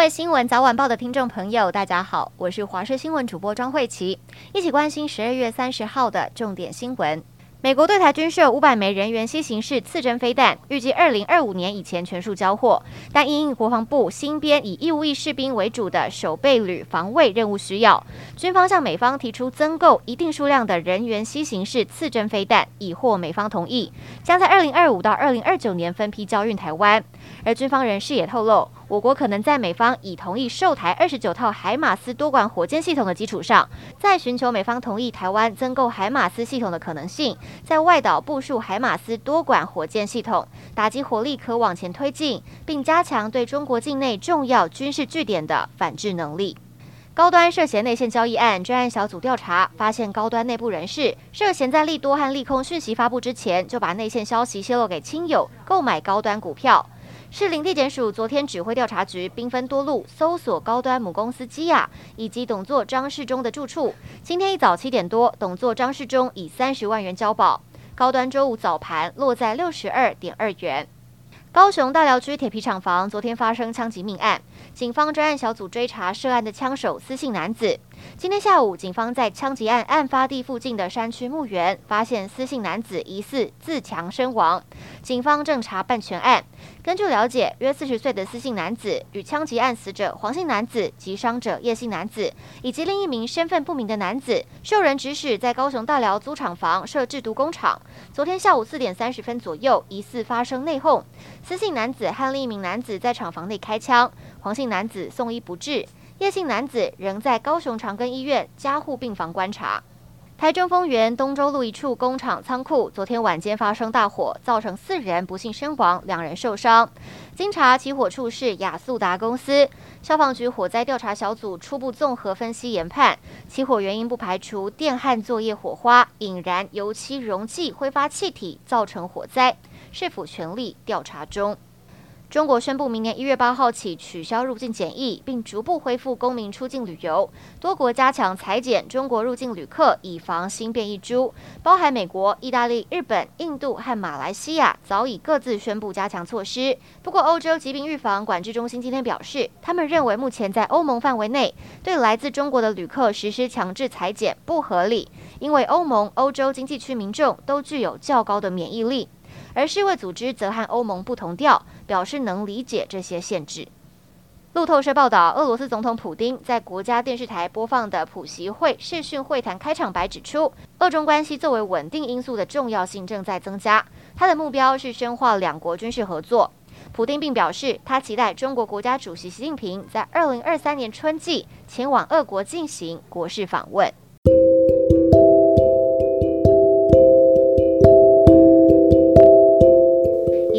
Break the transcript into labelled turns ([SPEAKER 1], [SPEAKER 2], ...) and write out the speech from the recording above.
[SPEAKER 1] 各位新闻早晚报的听众朋友，大家好，我是华视新闻主播庄慧琪，一起关心十二月三十号的重点新闻。美国对台军售五百枚人员 C 型式刺针飞弹，预计二零二五年以前全数交货。但因应国防部新编以义务役士兵为主的守备旅防卫任务需要，军方向美方提出增购一定数量的人员 C 型式刺针飞弹，已获美方同意，将在二零二五到二零二九年分批交运台湾。而军方人士也透露，我国可能在美方已同意售台二十九套海马斯多管火箭系统的基础上，再寻求美方同意台湾增购海马斯系统的可能性，在外岛部署海马斯多管火箭系统，打击火力可往前推进，并加强对中国境内重要军事据点的反制能力。高端涉嫌内线交易案专案小组调查发现，高端内部人士涉嫌在利多和利空讯息发布之前，就把内线消息泄露给亲友购买高端股票。市林地检署昨天指挥调查局兵分多路搜索高端母公司基亚以及董座张世忠的住处。今天一早七点多，董座张世忠以三十万元交保。高端周五早盘落在六十二点二元。高雄大寮区铁皮厂房昨天发生枪击命案。警方专案小组追查涉案的枪手私姓男子。今天下午，警方在枪击案案发地附近的山区墓园发现私姓男子疑似自强身亡。警方正查办全案。根据了解，约四十岁的私姓男子与枪击案死者黄姓男子及伤者叶姓男子以及另一名身份不明的男子，受人指使在高雄大寮租厂房设制毒工厂。昨天下午四点三十分左右，疑似发生内讧，私姓男子和另一名男子在厂房内开枪。黄姓男子送医不治，叶姓男子仍在高雄长庚医院加护病房观察。台中丰原东州路一处工厂仓库昨天晚间发生大火，造成四人不幸身亡，两人受伤。经查，起火处是亚速达公司。消防局火灾调查小组初步综合分析研判，起火原因不排除电焊作业火花引燃油漆容器挥发气体造成火灾，是否全力调查中。中国宣布，明年一月八号起取消入境检疫，并逐步恢复公民出境旅游。多国加强裁减中国入境旅客，以防新变异株。包含美国、意大利、日本、印度和马来西亚早已各自宣布加强措施。不过，欧洲疾病预防管制中心今天表示，他们认为目前在欧盟范围内对来自中国的旅客实施强制采检不合理，因为欧盟、欧洲经济区民众都具有较高的免疫力。而世卫组织则和欧盟不同调，表示能理解这些限制。路透社报道，俄罗斯总统普丁在国家电视台播放的普习会视讯会谈开场白指出，俄中关系作为稳定因素的重要性正在增加。他的目标是深化两国军事合作。普丁并表示，他期待中国国家主席习近平在二零二三年春季前往俄国进行国事访问。